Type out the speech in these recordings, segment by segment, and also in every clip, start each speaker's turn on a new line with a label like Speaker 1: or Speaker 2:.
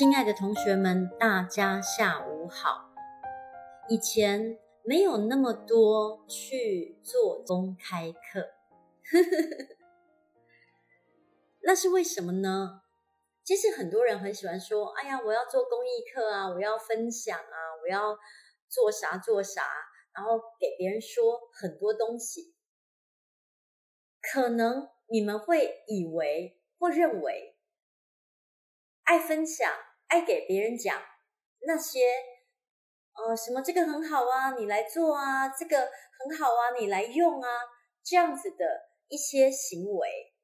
Speaker 1: 亲爱的同学们，大家下午好。以前没有那么多去做公开课，那是为什么呢？其实很多人很喜欢说：“哎呀，我要做公益课啊，我要分享啊，我要做啥做啥。”然后给别人说很多东西。可能你们会以为或认为。爱分享，爱给别人讲那些，呃，什么这个很好啊，你来做啊，这个很好啊，你来用啊，这样子的一些行为，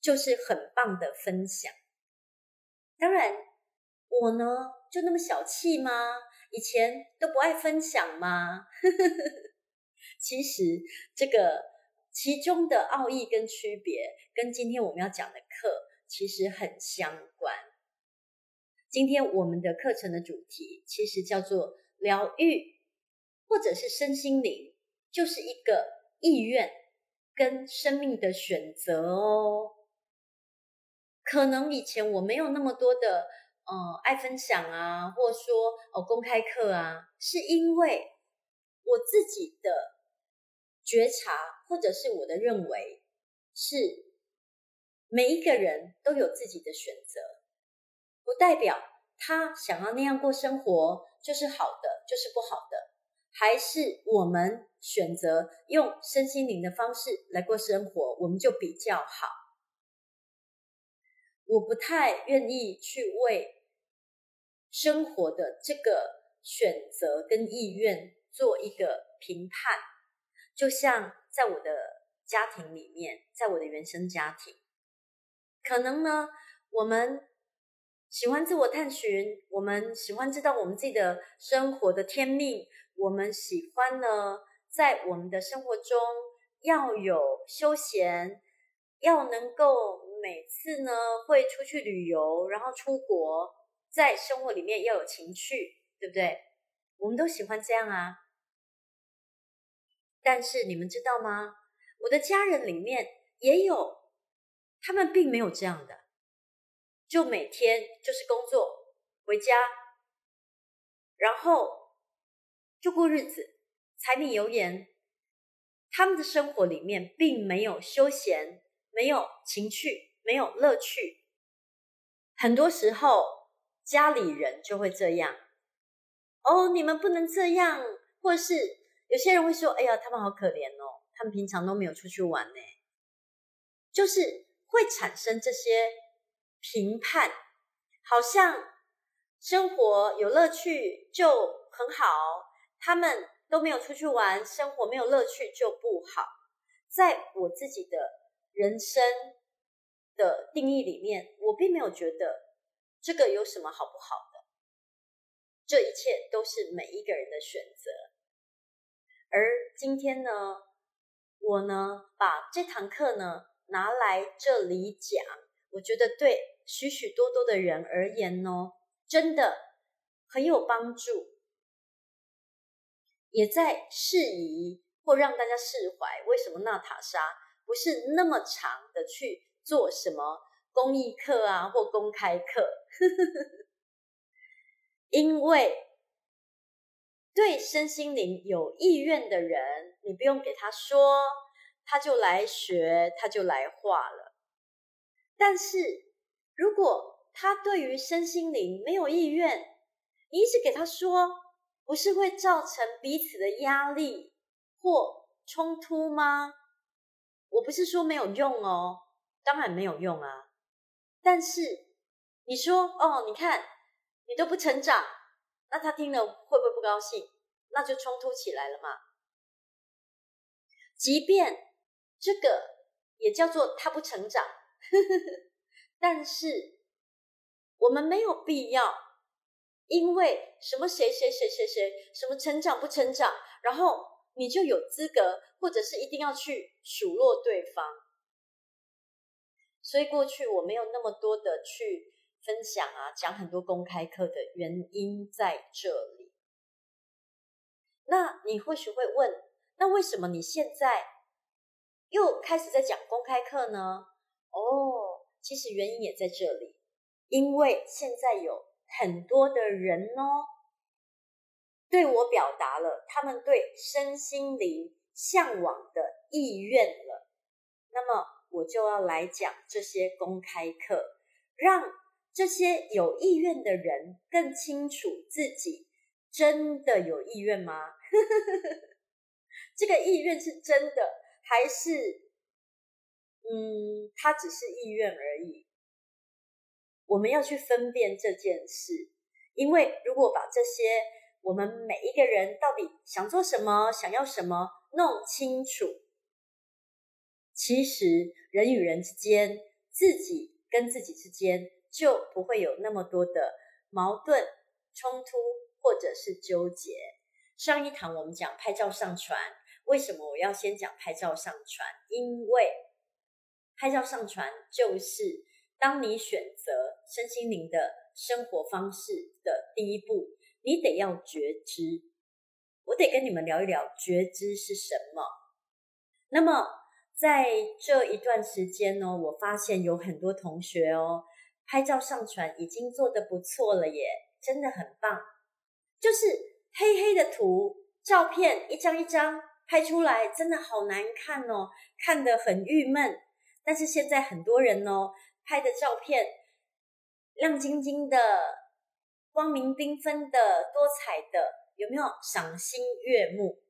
Speaker 1: 就是很棒的分享。当然，我呢，就那么小气吗？以前都不爱分享吗？其实这个其中的奥义跟区别，跟今天我们要讲的课其实很相关。今天我们的课程的主题其实叫做疗愈，或者是身心灵，就是一个意愿跟生命的选择哦。可能以前我没有那么多的呃爱分享啊，或说哦公开课啊，是因为我自己的觉察，或者是我的认为，是每一个人都有自己的选择。不代表他想要那样过生活就是好的，就是不好的，还是我们选择用身心灵的方式来过生活，我们就比较好。我不太愿意去为生活的这个选择跟意愿做一个评判，就像在我的家庭里面，在我的原生家庭，可能呢，我们。喜欢自我探寻，我们喜欢知道我们自己的生活的天命。我们喜欢呢，在我们的生活中要有休闲，要能够每次呢会出去旅游，然后出国，在生活里面要有情趣，对不对？我们都喜欢这样啊。但是你们知道吗？我的家人里面也有，他们并没有这样的。就每天就是工作，回家，然后就过日子，柴米油盐。他们的生活里面并没有休闲，没有情趣，没有乐趣。很多时候家里人就会这样。哦，你们不能这样，或是有些人会说：“哎呀，他们好可怜哦，他们平常都没有出去玩呢。”就是会产生这些。评判，好像生活有乐趣就很好，他们都没有出去玩，生活没有乐趣就不好。在我自己的人生的定义里面，我并没有觉得这个有什么好不好的，这一切都是每一个人的选择。而今天呢，我呢把这堂课呢拿来这里讲。我觉得对许许多多的人而言呢，真的很有帮助，也在释疑或让大家释怀。为什么娜塔莎不是那么长的去做什么公益课啊或公开课？因为对身心灵有意愿的人，你不用给他说，他就来学，他就来画了。但是，如果他对于身心灵没有意愿，你一直给他说，不是会造成彼此的压力或冲突吗？我不是说没有用哦，当然没有用啊。但是你说哦，你看你都不成长，那他听了会不会不高兴？那就冲突起来了嘛。即便这个也叫做他不成长。但是我们没有必要，因为什么谁谁谁谁谁什么成长不成长，然后你就有资格，或者是一定要去数落对方。所以过去我没有那么多的去分享啊，讲很多公开课的原因在这里。那你或许会问，那为什么你现在又开始在讲公开课呢？哦，其实原因也在这里，因为现在有很多的人哦，对我表达了他们对身心灵向往的意愿了。那么，我就要来讲这些公开课，让这些有意愿的人更清楚自己真的有意愿吗？这个意愿是真的，还是嗯，他只是意愿而已？我们要去分辨这件事，因为如果把这些我们每一个人到底想做什么、想要什么弄清楚，其实人与人之间、自己跟自己之间就不会有那么多的矛盾、冲突或者是纠结。上一堂我们讲拍照上传，为什么我要先讲拍照上传？因为拍照上传就是当你选择身心灵的生活方式的第一步，你得要觉知。我得跟你们聊一聊觉知是什么。那么在这一段时间呢，我发现有很多同学哦，拍照上传已经做得不错了耶，真的很棒。就是黑黑的图照片一张一张拍出来，真的好难看哦，看得很郁闷。但是现在很多人哦，拍的照片。亮晶晶的、光明缤纷的、多彩的，有没有赏心悦目？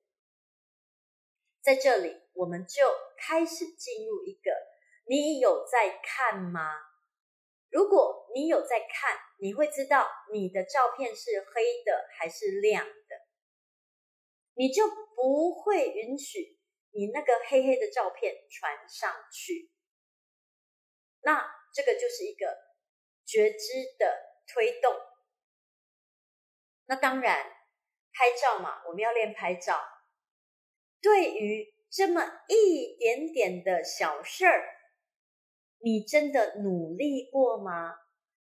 Speaker 1: 在这里，我们就开始进入一个：你有在看吗？如果你有在看，你会知道你的照片是黑的还是亮的，你就不会允许你那个黑黑的照片传上去。那这个就是一个。觉知的推动，那当然，拍照嘛，我们要练拍照。对于这么一点点的小事儿，你真的努力过吗？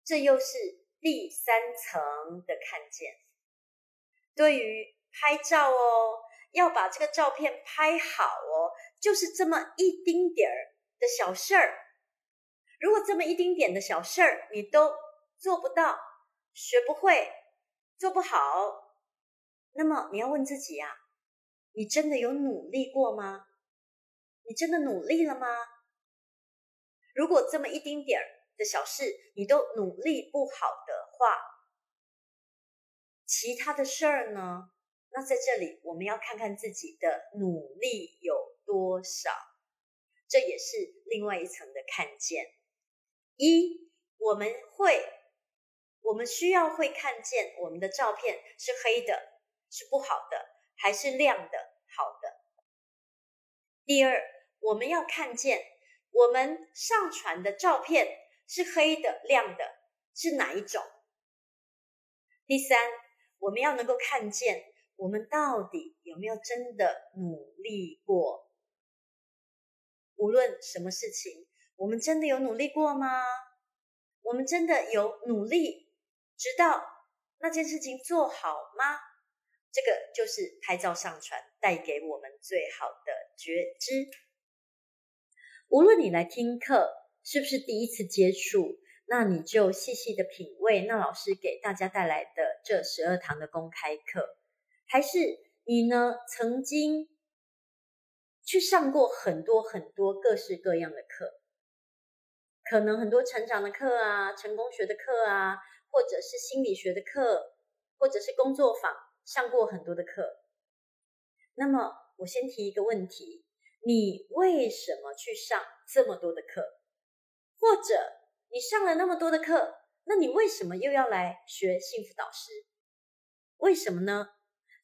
Speaker 1: 这又是第三层的看见。对于拍照哦，要把这个照片拍好哦，就是这么一丁点儿的小事儿。如果这么一丁点的小事儿你都做不到、学不会、做不好，那么你要问自己啊，你真的有努力过吗？你真的努力了吗？如果这么一丁点儿的小事你都努力不好的话，其他的事儿呢？那在这里我们要看看自己的努力有多少，这也是另外一层的看见。一，我们会，我们需要会看见我们的照片是黑的，是不好的，还是亮的，好的。第二，我们要看见我们上传的照片是黑的、亮的，是哪一种？第三，我们要能够看见我们到底有没有真的努力过，无论什么事情。我们真的有努力过吗？我们真的有努力，直到那件事情做好吗？这个就是拍照上传带给我们最好的觉知。无论你来听课是不是第一次接触，那你就细细的品味那老师给大家带来的这十二堂的公开课，还是你呢曾经去上过很多很多各式各样的课？可能很多成长的课啊，成功学的课啊，或者是心理学的课，或者是工作坊上过很多的课。那么，我先提一个问题：你为什么去上这么多的课？或者你上了那么多的课，那你为什么又要来学幸福导师？为什么呢？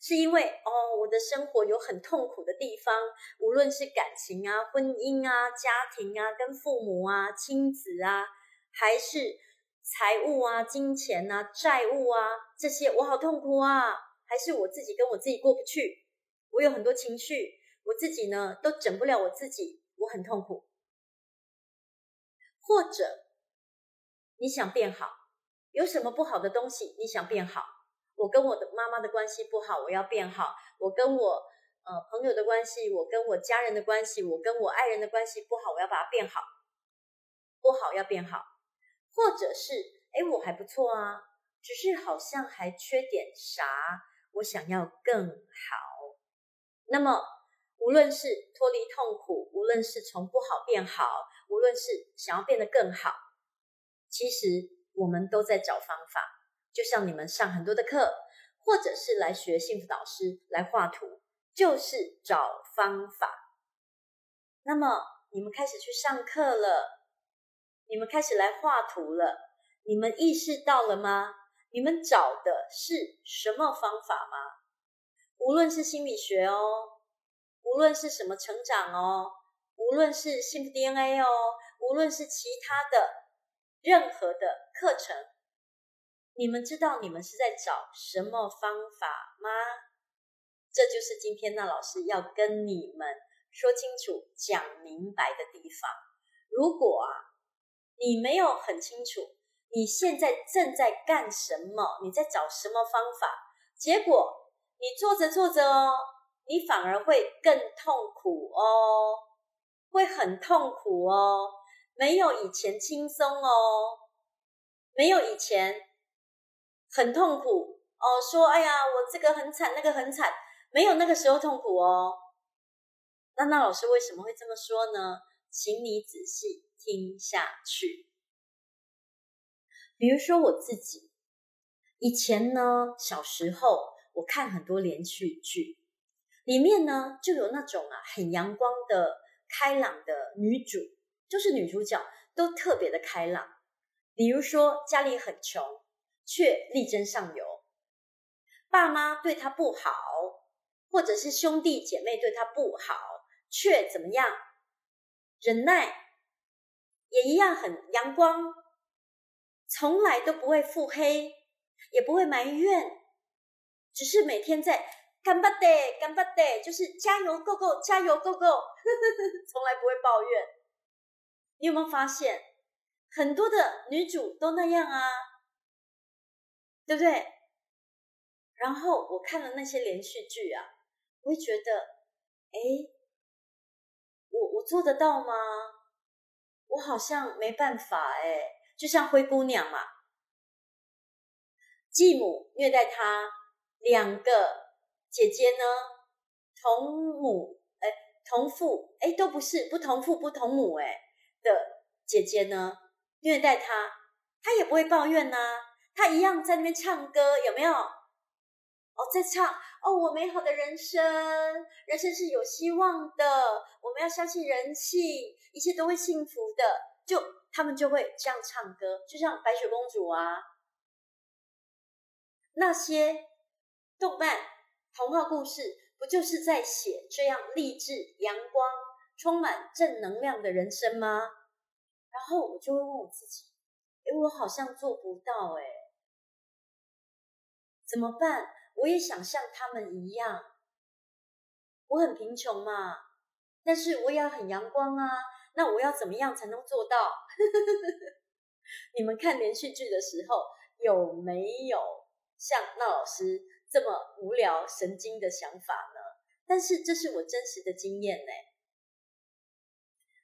Speaker 1: 是因为哦，我的生活有很痛苦的地方，无论是感情啊、婚姻啊、家庭啊、跟父母啊、亲子啊，还是财务啊、金钱啊、债务啊这些，我好痛苦啊！还是我自己跟我自己过不去，我有很多情绪，我自己呢都整不了我自己，我很痛苦。或者你想变好，有什么不好的东西你想变好？我跟我的妈妈的关系不好，我要变好。我跟我呃朋友的关系，我跟我家人的关系，我跟我爱人的关系不好，我要把它变好。不好要变好，或者是哎，我还不错啊，只是好像还缺点啥，我想要更好。那么，无论是脱离痛苦，无论是从不好变好，无论是想要变得更好，其实我们都在找方法。就像你们上很多的课，或者是来学幸福导师来画图，就是找方法。那么，你们开始去上课了，你们开始来画图了，你们意识到了吗？你们找的是什么方法吗？无论是心理学哦，无论是什么成长哦，无论是幸福 DNA 哦，无论是其他的任何的课程，你们知道你们是在找什么方法吗？这就是今天那老师要跟你们说清楚、讲明白的地方。如果啊，你没有很清楚。你现在正在干什么？你在找什么方法？结果你做着做着哦，你反而会更痛苦哦，会很痛苦哦，没有以前轻松哦，没有以前很痛苦哦。说哎呀，我这个很惨，那个很惨，没有那个时候痛苦哦。那那老师为什么会这么说呢？请你仔细听下去。比如说我自己，以前呢，小时候我看很多连续剧，里面呢就有那种啊很阳光的、开朗的女主，就是女主角都特别的开朗。比如说家里很穷，却力争上游；爸妈对她不好，或者是兄弟姐妹对她不好，却怎么样？忍耐，也一样很阳光。从来都不会腹黑，也不会埋怨，只是每天在顽张って、顽张って，就是加油，go go，加油，go go，从来不会抱怨。你有没有发现，很多的女主都那样啊， 对不对？然后我看了那些连续剧啊，我会觉得，哎，我我做得到吗？我好像没办法哎。就像灰姑娘嘛，继母虐待她，两个姐姐呢，同母哎，同父哎，都不是不同父不同母哎的姐姐呢，虐待她，她也不会抱怨呐、啊，他一样在那边唱歌，有没有？哦，在唱哦，我美好的人生，人生是有希望的，我们要相信人性，一切都会幸福的，就。他们就会这样唱歌，就像白雪公主啊，那些动漫、童话故事，不就是在写这样励志、阳光、充满正能量的人生吗？然后我就会问我自己：诶，我好像做不到，诶，怎么办？我也想像他们一样，我很贫穷嘛，但是我也要很阳光啊。那我要怎么样才能做到？你们看连续剧的时候有没有像那老师这么无聊、神经的想法呢？但是这是我真实的经验呢。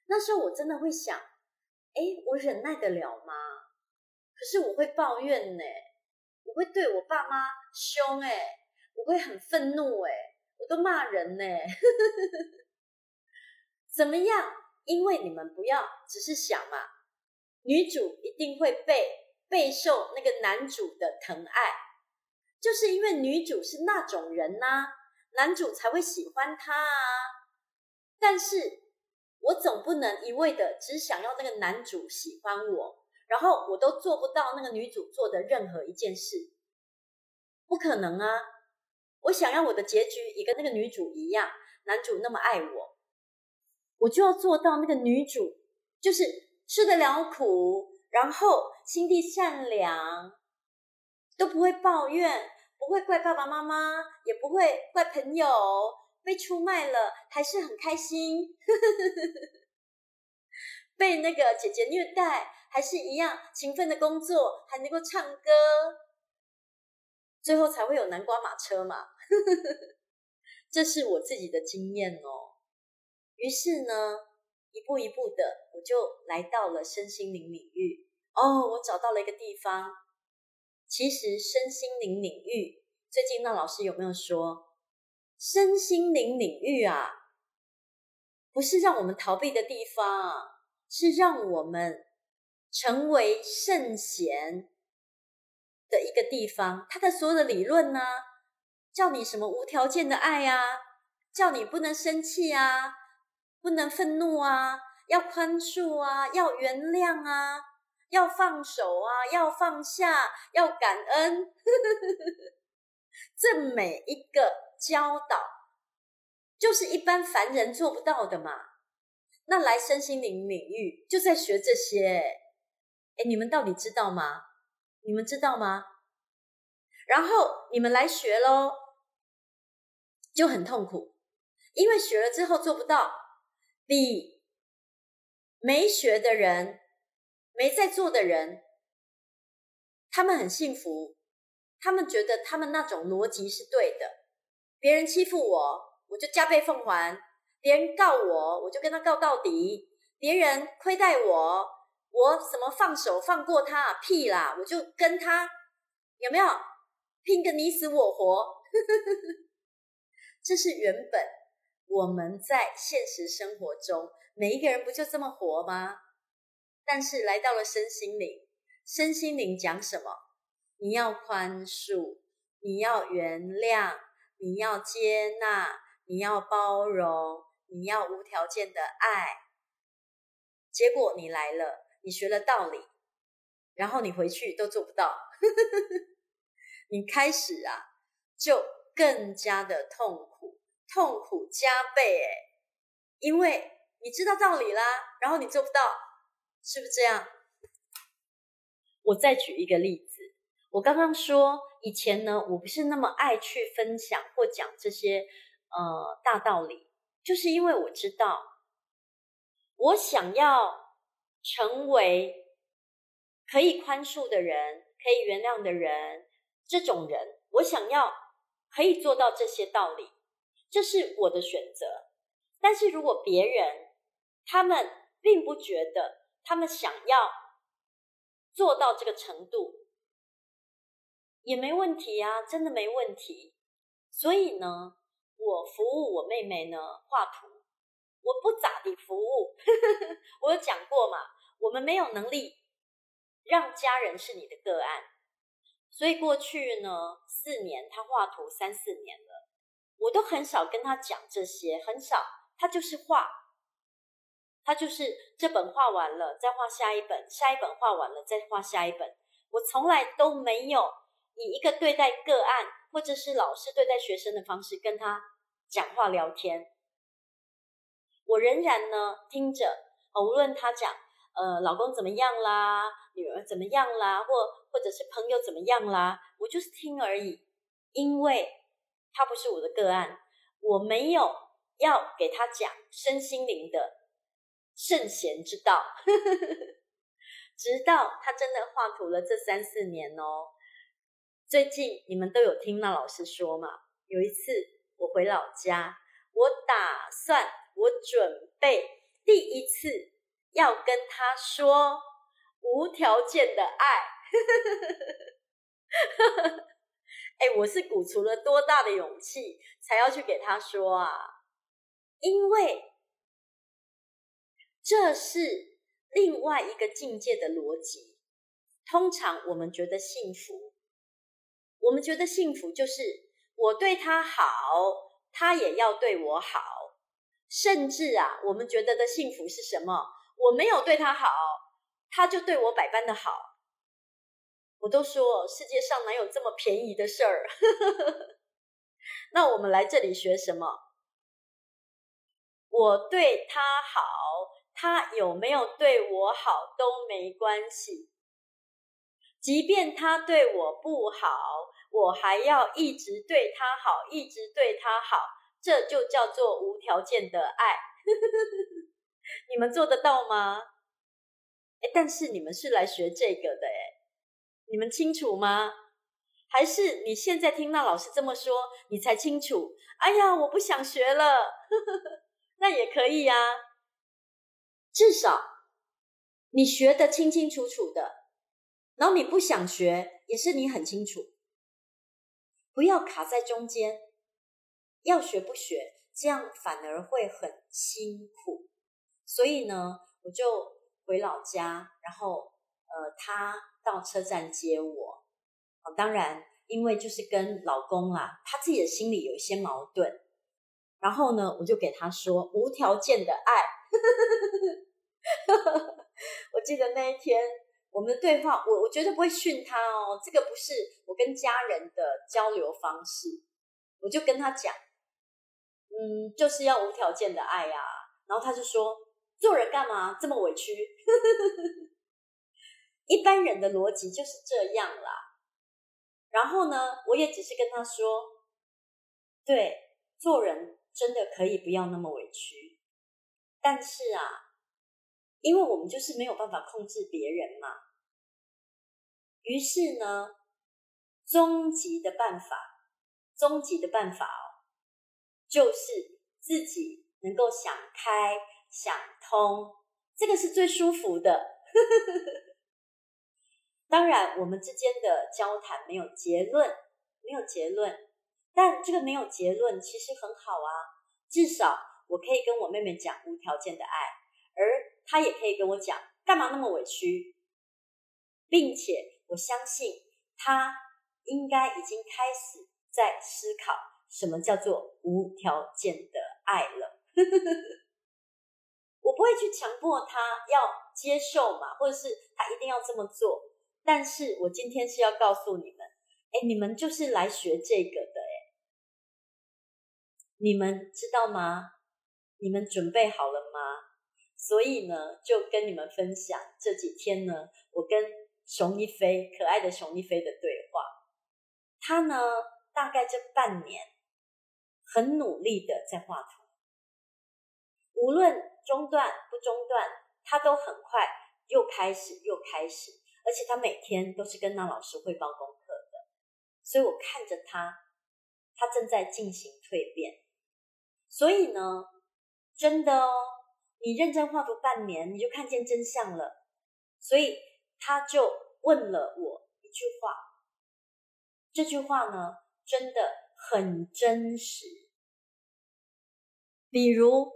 Speaker 1: 那时候我真的会想，哎，我忍耐得了吗？可是我会抱怨呢，我会对我爸妈凶哎，我会很愤怒哎，我都骂人呢。怎么样？因为你们不要只是想嘛，女主一定会被备受那个男主的疼爱，就是因为女主是那种人呐、啊，男主才会喜欢她啊。但是我总不能一味的只想要那个男主喜欢我，然后我都做不到那个女主做的任何一件事，不可能啊！我想要我的结局也跟那个女主一样，男主那么爱我。我就要做到那个女主，就是吃得了苦，然后心地善良，都不会抱怨，不会怪爸爸妈妈，也不会怪朋友，被出卖了还是很开心，被那个姐姐虐待还是一样勤奋的工作，还能够唱歌，最后才会有南瓜马车嘛，这是我自己的经验哦。于是呢，一步一步的，我就来到了身心灵领域。哦，我找到了一个地方，其实身心灵领域，最近那老师有没有说，身心灵领域啊，不是让我们逃避的地方，是让我们成为圣贤的一个地方。他的所有的理论呢，叫你什么无条件的爱啊，叫你不能生气啊，不能愤怒啊，要宽恕啊，要原谅啊。要放手啊，要放下，要感恩，这每一个教导，就是一般凡人做不到的嘛。那来身心灵领域就在学这些，你们到底知道吗？你们知道吗？然后你们来学喽，就很痛苦，因为学了之后做不到，比没学的人。没在做的人，他们很幸福，他们觉得他们那种逻辑是对的。别人欺负我，我就加倍奉还；别人告我，我就跟他告到底；别人亏待我，我什么放手放过他？屁啦！我就跟他有没有拼个你死我活？这是原本我们在现实生活中每一个人不就这么活吗？但是来到了身心灵，身心灵讲什么？你要宽恕，你要原谅，你要接纳，你要包容，你要无条件的爱。结果你来了，你学了道理，然后你回去都做不到，你开始啊，就更加的痛苦，痛苦加倍诶，因为你知道道理啦，然后你做不到。是不是这样？我再举一个例子。我刚刚说，以前呢，我不是那么爱去分享或讲这些呃大道理，就是因为我知道，我想要成为可以宽恕的人，可以原谅的人，这种人，我想要可以做到这些道理，这是我的选择。但是如果别人他们并不觉得，他们想要做到这个程度，也没问题啊，真的没问题。所以呢，我服务我妹妹呢画图，我不咋地服务。我有讲过嘛，我们没有能力让家人是你的个案，所以过去呢四年，他画图三四年了，我都很少跟他讲这些，很少，他就是画。他就是这本画完了，再画下一本，下一本画完了，再画下一本。我从来都没有以一个对待个案或者是老师对待学生的方式跟他讲话聊天。我仍然呢听着，无论他讲呃老公怎么样啦，女儿怎么样啦，或或者是朋友怎么样啦，我就是听而已，因为他不是我的个案，我没有要给他讲身心灵的。圣贤之道，直到他真的画图了这三四年哦。最近你们都有听那老师说嘛？有一次我回老家，我打算，我准备第一次要跟他说无条件的爱。哎，我是鼓足了多大的勇气才要去给他说啊？因为。这是另外一个境界的逻辑。通常我们觉得幸福，我们觉得幸福就是我对他好，他也要对我好。甚至啊，我们觉得的幸福是什么？我没有对他好，他就对我百般的好。我都说世界上哪有这么便宜的事儿？那我们来这里学什么？我对他好。他有没有对我好都没关系，即便他对我不好，我还要一直对他好，一直对他好，这就叫做无条件的爱。你们做得到吗？诶，但是你们是来学这个的，你们清楚吗？还是你现在听到老师这么说，你才清楚？哎呀，我不想学了，那也可以呀。至少你学得清清楚楚的，然后你不想学，也是你很清楚，不要卡在中间，要学不学，这样反而会很辛苦。所以呢，我就回老家，然后呃，他到车站接我。当然，因为就是跟老公啊，他自己的心里有一些矛盾。然后呢，我就给他说无条件的爱。我记得那一天我们的对话，我我绝对不会训他哦，这个不是我跟家人的交流方式。我就跟他讲，嗯，就是要无条件的爱呀。然后他就说，做人干嘛这么委屈？一般人的逻辑就是这样啦。然后呢，我也只是跟他说，对，做人。真的可以不要那么委屈，但是啊，因为我们就是没有办法控制别人嘛。于是呢，终极的办法，终极的办法哦，就是自己能够想开、想通，这个是最舒服的。当然，我们之间的交谈没有结论，没有结论。但这个没有结论，其实很好啊。至少我可以跟我妹妹讲无条件的爱，而她也可以跟我讲干嘛那么委屈，并且我相信她应该已经开始在思考什么叫做无条件的爱了。我不会去强迫他要接受嘛，或者是他一定要这么做。但是我今天是要告诉你们，哎，你们就是来学这个的。你们知道吗？你们准备好了吗？所以呢，就跟你们分享这几天呢，我跟熊一飞，可爱的熊一飞的对话。他呢，大概这半年很努力的在画图，无论中断不中断，他都很快又开始又开始，而且他每天都是跟那老师汇报功课的。所以我看着他，他正在进行蜕变。所以呢，真的哦，你认真画图半年，你就看见真相了。所以他就问了我一句话，这句话呢，真的很真实。比如，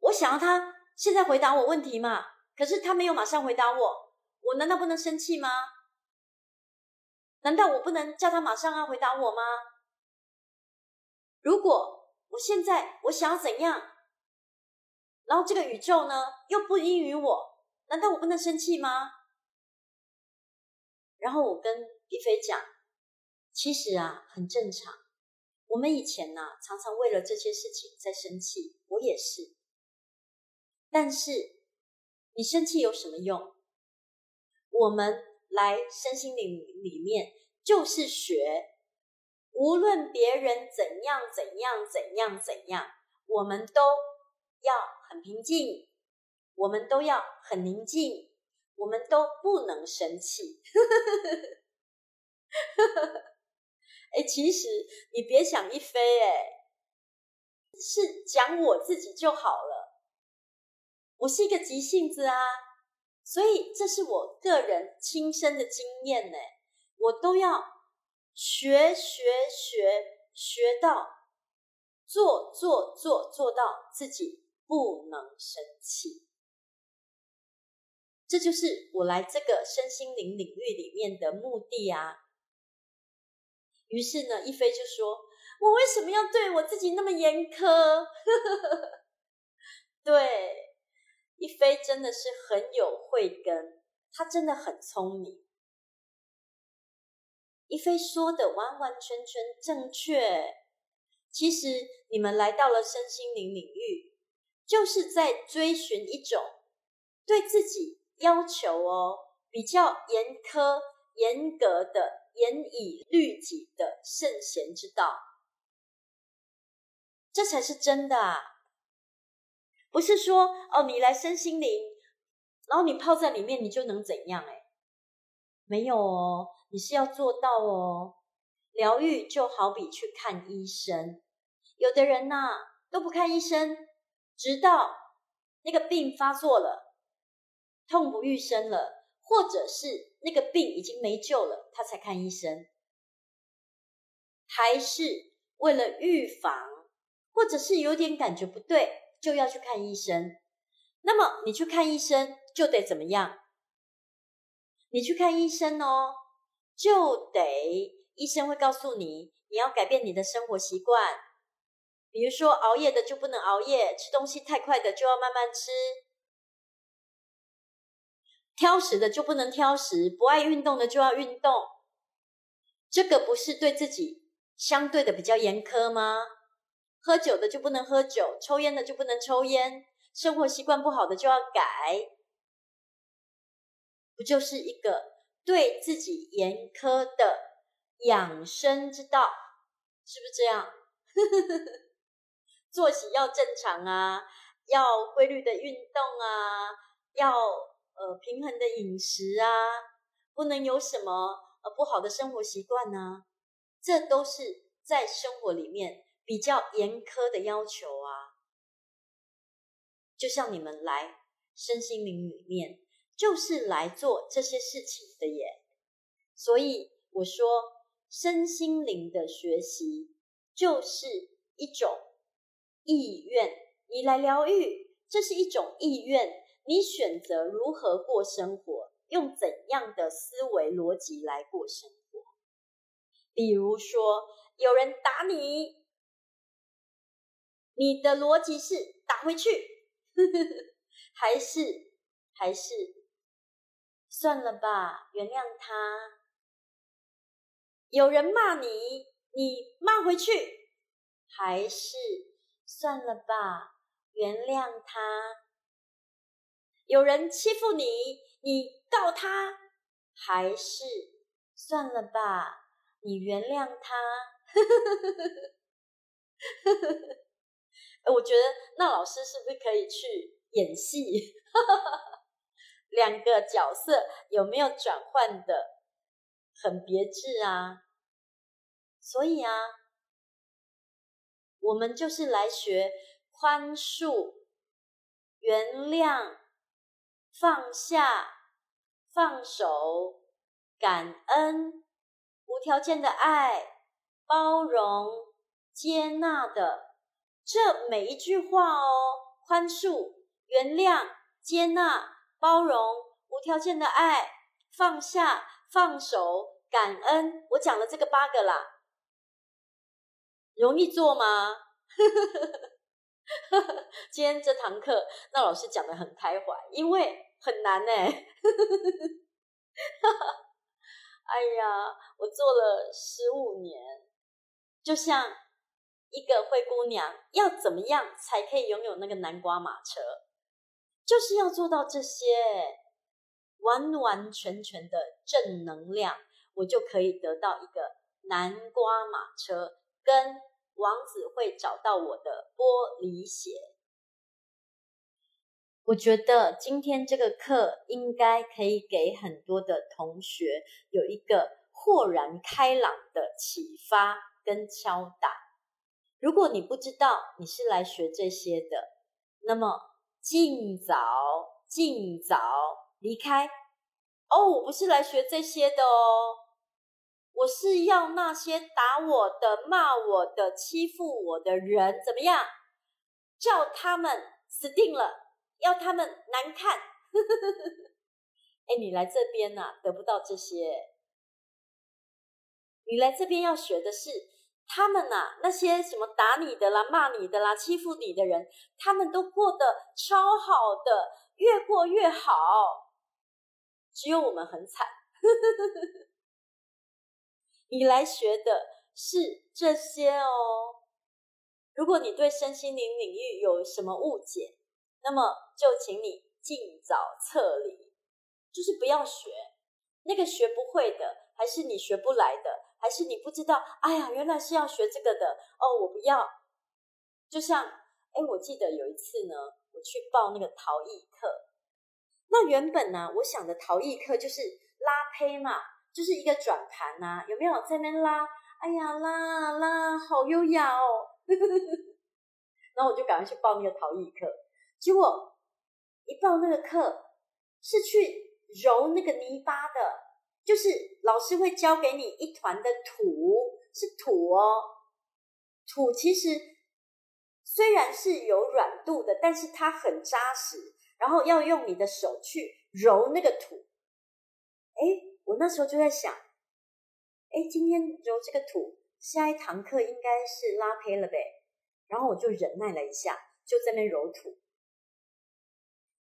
Speaker 1: 我想要他现在回答我问题嘛，可是他没有马上回答我，我难道不能生气吗？难道我不能叫他马上要回答我吗？如果我现在我想要怎样？然后这个宇宙呢，又不应允我，难道我不能生气吗？然后我跟一飞讲，其实啊，很正常。我们以前呢、常常为了这些事情在生气，我也是。但是你生气有什么用？我们来身心灵里面就是学。无论别人怎样怎样怎样怎样，我们都要很平静，我们都要很宁静，我们都不能生气。哎，其实你别想一飞，哎，是讲我自己就好了。我是一个急性子啊，所以这是我个人亲身的经验呢，我都要。学学学学到做做做做到自己不能生气，这就是我来这个身心灵领域里面的目的啊。于是呢，一菲就说：“我为什么要对我自己那么严苛？” 对，一菲真的是很有慧根，他真的很聪明。一菲说的完完全全正确。其实你们来到了身心灵领域，就是在追寻一种对自己要求哦比较严苛、严格的严以律己的圣贤之道。这才是真的啊！不是说哦，你来身心灵，然后你泡在里面，你就能怎样？哎，没有哦。你是要做到哦，疗愈就好比去看医生，有的人呐、都不看医生，直到那个病发作了，痛不欲生了，或者是那个病已经没救了，他才看医生？还是为了预防，或者是有点感觉不对，就要去看医生？那么你去看医生就得怎么样？你去看医生哦，就得医生会告诉你，你要改变你的生活习惯，比如说熬夜的就不能熬夜，吃东西太快的就要慢慢吃。挑食的就不能挑食，不爱运动的就要运动。这个不是对自己相对的比较严苛吗？喝酒的就不能喝酒，抽烟的就不能抽烟，生活习惯不好的就要改，不就是一个对自己严苛的养生之道？是不是这样？作息要正常啊，要规律的运动啊，要。呃，平衡的饮食啊，不能有什么呃不好的生活习惯呢？这都是在生活里面比较严苛的要求啊。就像你们来身心灵里面，就是来做这些事情的耶。所以我说，身心灵的学习就是一种意愿，你来疗愈，这是一种意愿。你选择如何过生活，用怎样的思维逻辑来过生活？比如说，有人打你，你的逻辑是打回去，还是还是算了吧，原谅他？有人骂你，你骂回去，还是算了吧，原谅他？有人欺负你，你告他，还是算了吧？你原谅他。我觉得那老师是不是可以去演戏？两个角色有没有转换的很别致啊？所以啊，我们就是来学宽恕、原谅。放下、放手、感恩、无条件的爱、包容、接纳的这每一句话哦，宽恕、原谅、接纳、包容、无条件的爱、放下、放手、感恩，我讲了这个八个啦，容易做吗？今天这堂课，那老师讲得很开怀，因为。很难呢，哎呀，我做了十五年，就像一个灰姑娘，要怎么样才可以拥有那个南瓜马车？就是要做到这些，完完全全的正能量，我就可以得到一个南瓜马车，跟王子会找到我的玻璃鞋。我觉得今天这个课应该可以给很多的同学有一个豁然开朗的启发跟敲打。如果你不知道你是来学这些的，那么尽早尽早离开。哦，我不是来学这些的哦，我是要那些打我的、骂我的、欺负我的人怎么样？叫他们死定了。要他们难看，哎，你来这边呐、啊，得不到这些。你来这边要学的是，他们呐、啊，那些什么打你的啦、骂你的啦、欺负你的人，他们都过得超好的，越过越好。只有我们很惨。你来学的是这些哦。如果你对身心灵领域有什么误解，那么就请你尽早撤离，就是不要学那个学不会的，还是你学不来的，还是你不知道？哎呀，原来是要学这个的哦，我不要。就像哎，我记得有一次呢，我去报那个陶艺课，那原本呢，我想的陶艺课就是拉胚嘛，就是一个转盘呐，有没有在那拉？哎呀，拉拉，好优雅哦。然后我就赶快去报那个陶艺课。结果一报那个课是去揉那个泥巴的，就是老师会教给你一团的土，是土哦。土其实虽然是有软度的，但是它很扎实，然后要用你的手去揉那个土。哎，我那时候就在想，哎，今天揉这个土，下一堂课应该是拉胚了呗。然后我就忍耐了一下，就在那揉土。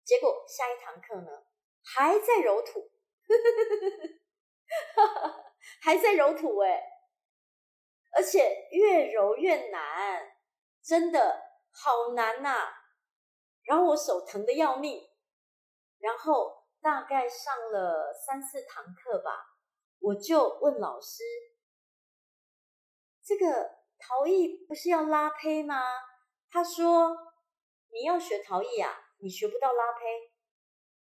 Speaker 1: 结果下一堂课呢，还在揉土，还在揉土哎，而且越揉越难，真的好难呐！然后我手疼得要命，然后大概上了三四堂课吧，我就问老师：“这个陶艺不是要拉胚吗？”他说：“你要学陶艺啊。”你学不到拉胚，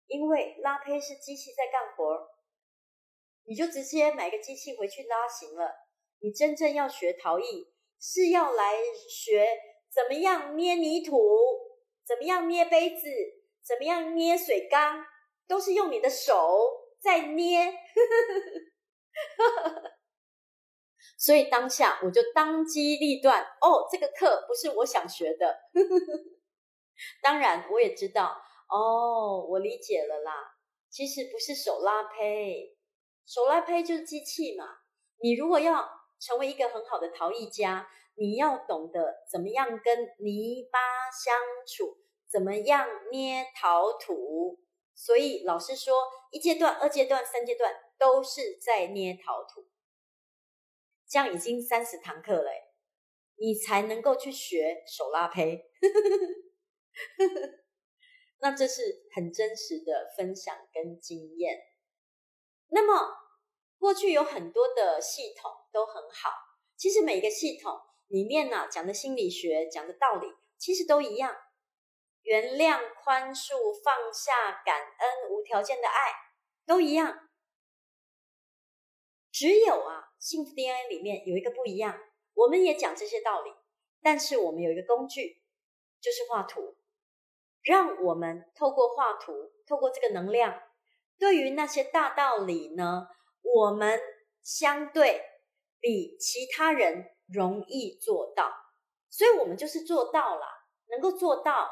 Speaker 1: 因为拉胚是机器在干活，你就直接买个机器回去拉行了。你真正要学陶艺，是要来学怎么样捏泥土，怎么样捏杯子，怎么样捏水缸，都是用你的手在捏。所以当下我就当机立断，哦，这个课不是我想学的。当然，我也知道哦，我理解了啦。其实不是手拉胚，手拉胚就是机器嘛。你如果要成为一个很好的陶艺家，你要懂得怎么样跟泥巴相处，怎么样捏陶土。所以老师说，一阶段、二阶段、三阶段都是在捏陶土。这样已经三十堂课了，你才能够去学手拉胚。那这是很真实的分享跟经验。那么过去有很多的系统都很好，其实每个系统里面呢，讲的心理学讲的道理其实都一样，原谅、宽恕、放下、感恩、无条件的爱都一样。只有啊，幸福 DNA 里面有一个不一样，我们也讲这些道理，但是我们有一个工具，就是画图。让我们透过画图，透过这个能量，对于那些大道理呢，我们相对比其他人容易做到，所以我们就是做到了，能够做到。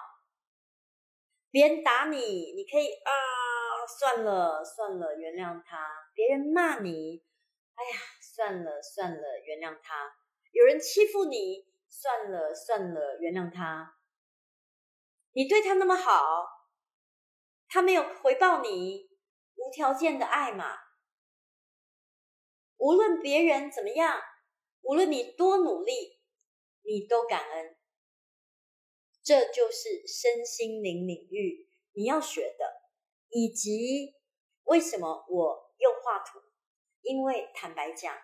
Speaker 1: 别人打你，你可以啊，算了算了，原谅他；别人骂你，哎呀，算了算了，原谅他；有人欺负你，算了算了，原谅他。你对他那么好，他没有回报你无条件的爱嘛？无论别人怎么样，无论你多努力，你都感恩。这就是身心灵领域你要学的，以及为什么我又画图？因为坦白讲，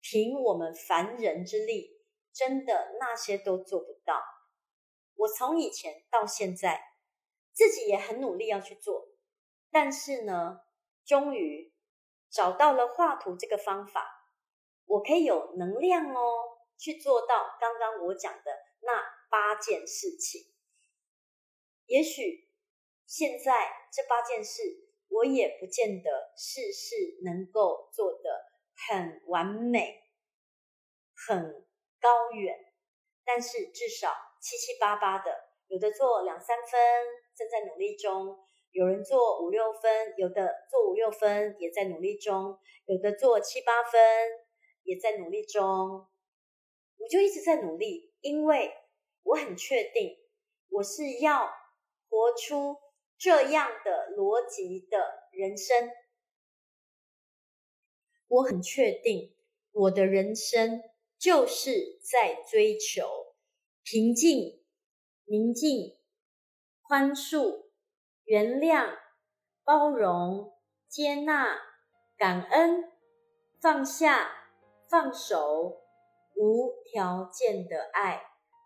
Speaker 1: 凭我们凡人之力，真的那些都做不到。我从以前到现在，自己也很努力要去做，但是呢，终于找到了画图这个方法，我可以有能量哦，去做到刚刚我讲的那八件事情。也许现在这八件事，我也不见得事事能够做得很完美、很高远，但是至少。七七八八的，有的做两三分，正在努力中；有人做五六分，有的做五六分，也在努力中；有的做七八分，也在努力中。我就一直在努力，因为我很确定，我是要活出这样的逻辑的人生。我很确定，我的人生就是在追求。平静、宁静、宽恕、原谅、包容、接纳、感恩、放下、放手、无条件的爱，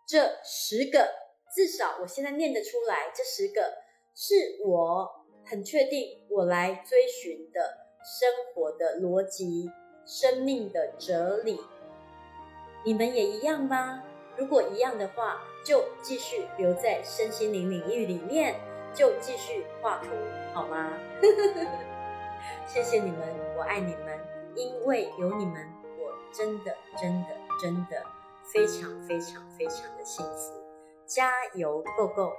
Speaker 1: 这十个至少我现在念得出来。这十个是我很确定我来追寻的生活的逻辑、生命的哲理。你们也一样吗？如果一样的话，就继续留在身心灵领域里面，就继续画图，好吗？谢谢你们，我爱你们，因为有你们，我真的真的真的非常非常非常的幸福，加油，Go Go！